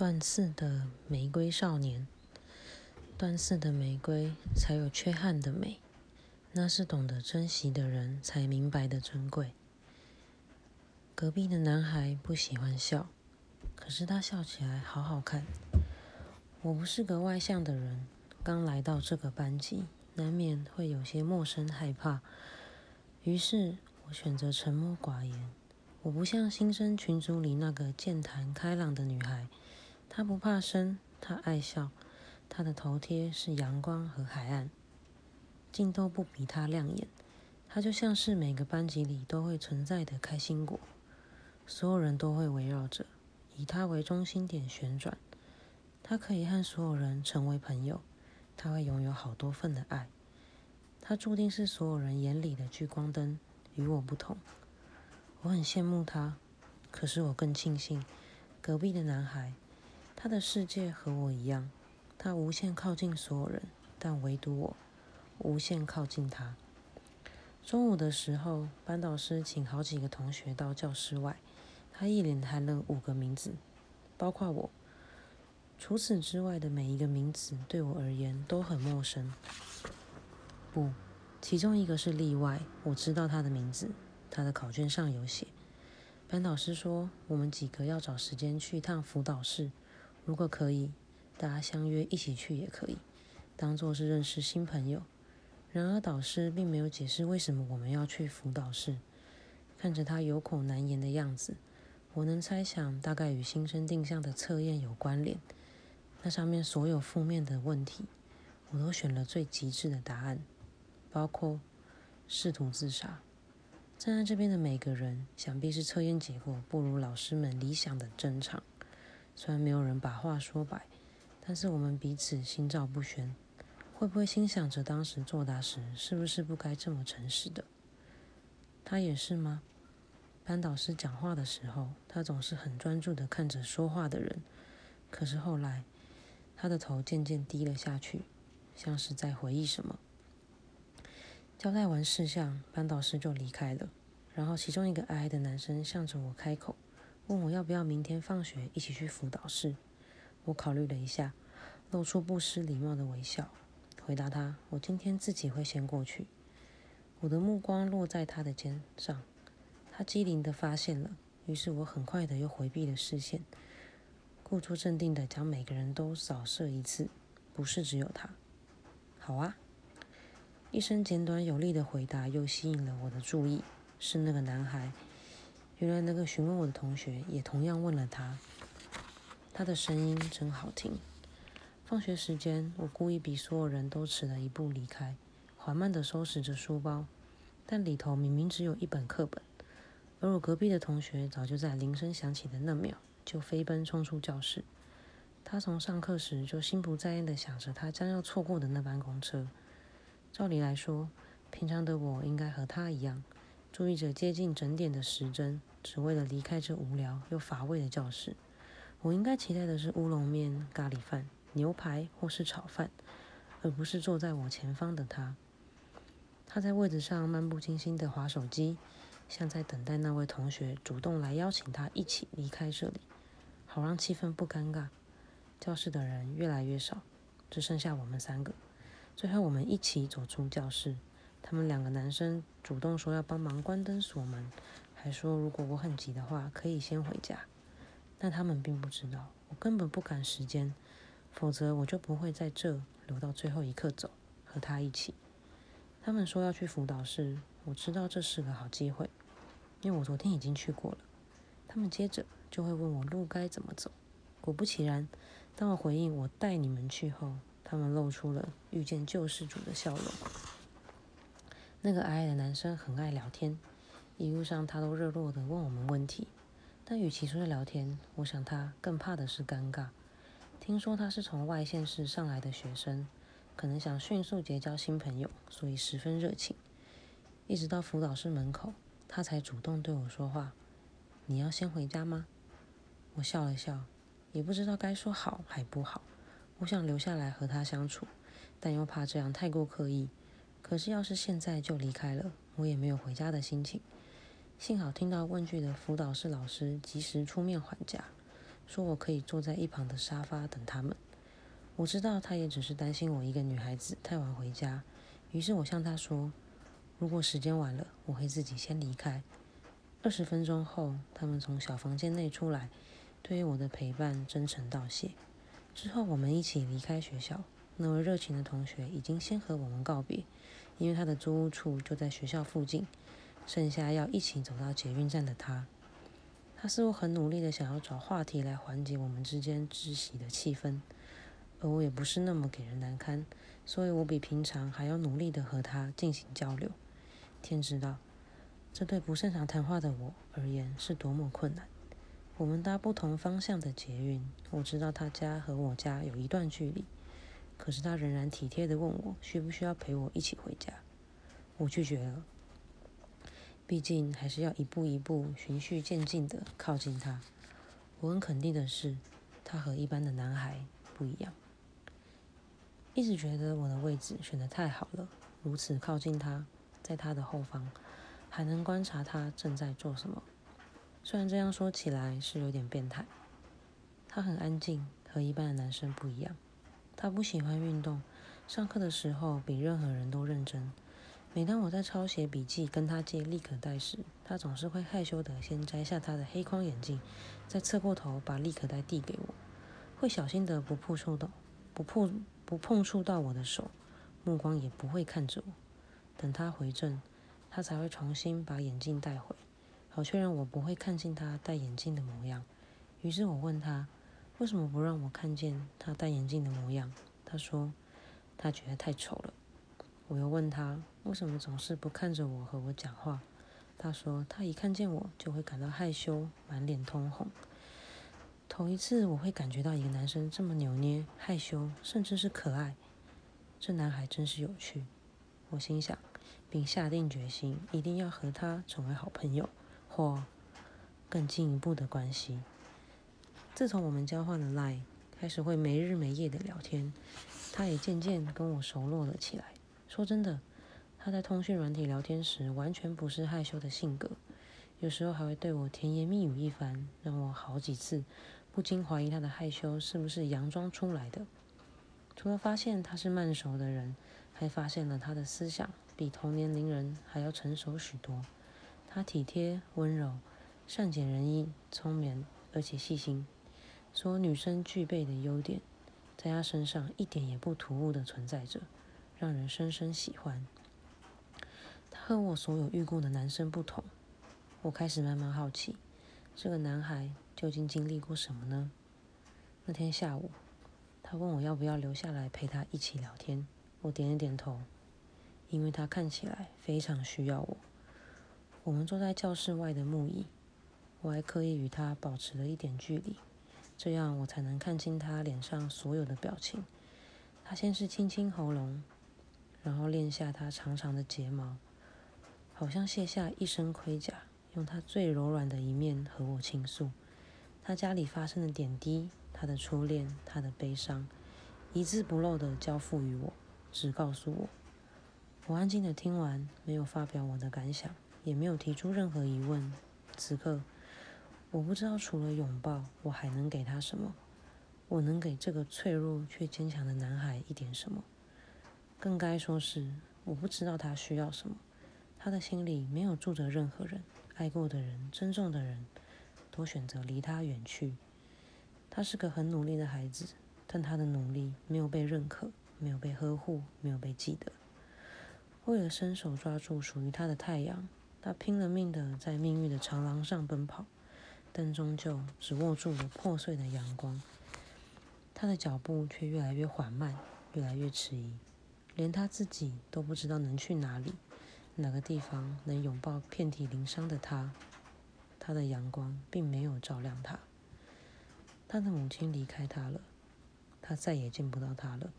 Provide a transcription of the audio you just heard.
断刺的玫瑰少年，断刺的玫瑰才有缺憾的美，那是懂得珍惜的人才明白的珍贵。隔壁的男孩不喜欢笑，可是他笑起来好好看。我不是个外向的人，刚来到这个班级，难免会有些陌生害怕，于是我选择沉默寡言。我不像新生群组里那个健谈开朗的女孩。他不怕生，他爱笑，他的头贴是阳光和海岸，竟都不比他亮眼。他就像是每个班级里都会存在的开心果，所有人都会围绕着，以他为中心点旋转。他可以和所有人成为朋友，他会拥有好多份的爱。他注定是所有人眼里的聚光灯，与我不同。我很羡慕他，可是我更庆幸隔壁的男孩。他的世界和我一样，他无限靠近所有人，但唯独我无限靠近他。中午的时候，班导师请好几个同学到教室外，他一连喊了五个名字，包括我。除此之外的每一个名字对我而言都很陌生。不，其中一个是例外，我知道他的名字，他的考卷上有写。班导师说，我们几个要找时间去一趟辅导室。如果可以，大家相约一起去也可以，当做是认识新朋友。然而导师并没有解释为什么我们要去辅导室。看着他有口难言的样子，我能猜想大概与新生定向的测验有关联。那上面所有负面的问题，我都选了最极致的答案，包括试图自杀。站在这边的每个人，想必是测验结果不如老师们理想的正常。虽然没有人把话说白，但是我们彼此心照不宣。会不会心想着当时作答时是不是不该这么诚实的？他也是吗？班导师讲话的时候，他总是很专注的看着说话的人。可是后来，他的头渐渐低了下去，像是在回忆什么。交代完事项，班导师就离开了。然后其中一个矮矮的男生向着我开口。问我要不要明天放学一起去辅导室？我考虑了一下，露出不失礼貌的微笑，回答他：“我今天自己会先过去。”我的目光落在他的肩上，他机灵的发现了，于是我很快的又回避了视线，故作镇定的将每个人都扫射一次，不是只有他。好啊，一声简短有力的回答又吸引了我的注意，是那个男孩。原来那个询问我的同学也同样问了他，他的声音真好听。放学时间，我故意比所有人都迟了一步离开，缓慢地收拾着书包，但里头明明只有一本课本。而我隔壁的同学早就在铃声响起的那秒就飞奔冲出教室。他从上课时就心不在焉地想着他将要错过的那班公车。照理来说，平常的我应该和他一样，注意着接近整点的时针。只为了离开这无聊又乏味的教室，我应该期待的是乌龙面、咖喱饭、牛排或是炒饭，而不是坐在我前方的他。他在位子上漫不经心地划手机，像在等待那位同学主动来邀请他一起离开这里，好让气氛不尴尬。教室的人越来越少，只剩下我们三个。最后，我们一起走出教室。他们两个男生主动说要帮忙关灯锁门。还说，如果我很急的话，可以先回家。但他们并不知道，我根本不赶时间，否则我就不会在这留到最后一刻走，和他一起。他们说要去辅导室，我知道这是个好机会，因为我昨天已经去过了。他们接着就会问我路该怎么走。果不其然，当我回应我带你们去后，他们露出了遇见救世主的笑容。那个矮矮的男生很爱聊天。一路上，他都热络地问我们问题，但与其说是聊天，我想他更怕的是尴尬。听说他是从外县市上来的学生，可能想迅速结交新朋友，所以十分热情。一直到辅导室门口，他才主动对我说话：“你要先回家吗？”我笑了笑，也不知道该说好还不好。我想留下来和他相处，但又怕这样太过刻意。可是要是现在就离开了，我也没有回家的心情。幸好听到问句的辅导室老师及时出面还价，说我可以坐在一旁的沙发等他们。我知道他也只是担心我一个女孩子太晚回家，于是我向他说，如果时间晚了，我会自己先离开。二十分钟后，他们从小房间内出来，对于我的陪伴真诚道谢。之后，我们一起离开学校。那位热情的同学已经先和我们告别，因为他的租屋处就在学校附近。剩下要一起走到捷运站的他，他似乎很努力的想要找话题来缓解我们之间窒息的气氛，而我也不是那么给人难堪，所以我比平常还要努力的和他进行交流。天知道。这对不擅长谈话的我而言是多么困难。我们搭不同方向的捷运，我知道他家和我家有一段距离，可是他仍然体贴的问我需不需要陪我一起回家。我拒绝了，毕竟还是要一步一步循序渐进的靠近他。我很肯定的是，他和一般的男孩不一样。一直觉得我的位置选得太好了，如此靠近他，在他的后方。还能观察他正在做什么，虽然这样说起来是有点变态。他很安静，和一般的男生不一样。他不喜欢运动，上课的时候比任何人都认真。每当我在抄写笔记跟他借立可带时，他总是会害羞的先摘下他的黑框眼镜，再侧过头把立可带递给我，会小心的不碰触到不碰不碰触到我的手，目光也不会看着我。等他回正。他才会重新把眼镜带回，好确认我不会看见他戴眼镜的模样。于是我问他，为什么不让我看见他戴眼镜的模样？他说，他觉得太丑了。我又问他，为什么总是不看着我和我讲话？他说，他一看见我就会感到害羞，满脸通红。头一次我会感觉到一个男生这么扭捏、害羞，甚至是可爱。这男孩真是有趣，我心想。并下定决心，一定要和他成为好朋友，或更进一步的关系。自从我们交换了 Line，开始会没日没夜的聊天，他也渐渐跟我熟络了起来。说真的，他在通讯软体聊天时，完全不是害羞的性格，有时候还会对我甜言蜜语一番，让我好几次不禁怀疑他的害羞是不是佯装出来的。除了发现他是慢熟的人，还发现了他的思想。比同年龄人还要成熟许多。他体贴、温柔、善解人意、聪明，而且细心，所有女生具备的优点，在他身上一点也不突兀的存在着，让人深深喜欢。他和我所有遇过的男生不同，我开始慢慢好奇，这个男孩究竟经历过什么呢？那天下午，他问我要不要留下来陪他一起聊天，我点了点头。因为他看起来非常需要我。我们坐在教室外的木椅，我还刻意与他保持了一点距离，这样我才能看清他脸上所有的表情。他先是清清喉咙，然后练下他长长的睫毛，好像卸下一身盔甲，用他最柔软的一面和我倾诉。他家里发生的点滴，他的初恋，他的悲伤，一字不漏的交付于我，只告诉我。我安静的听完，没有发表我的感想，也没有提出任何疑问。此刻，我不知道除了拥抱，我还能给他什么。我能给这个脆弱却坚强的男孩一点什么？更该说是，我不知道他需要什么。他的心里没有住着任何人，爱过的人、尊重的人，都选择离他远去。他是个很努力的孩子，但他的努力没有被认可，没有被呵护，没有被记得。为了伸手抓住属于他的太阳，他拼了命的在命运的长廊上奔跑，但终究只握住了破碎的阳光。他的脚步却越来越缓慢，越来越迟疑，连他自己都不知道能去哪里，哪个地方能拥抱遍体鳞伤的他。他的阳光并没有照亮他。他的母亲离开他了，他再也见不到他了。